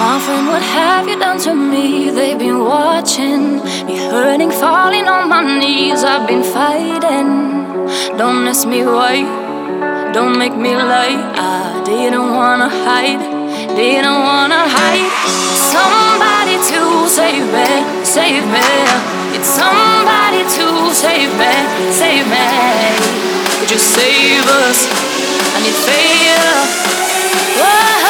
My friend, what have you done to me, they've been watching me hurting, falling on my knees. I've been fighting. Don't ask me why, don't make me lie. I didn't wanna hide, didn't wanna hide. Somebody to save me, save me. It's somebody to save me, save me. Could you save us? I need favor. Whoa.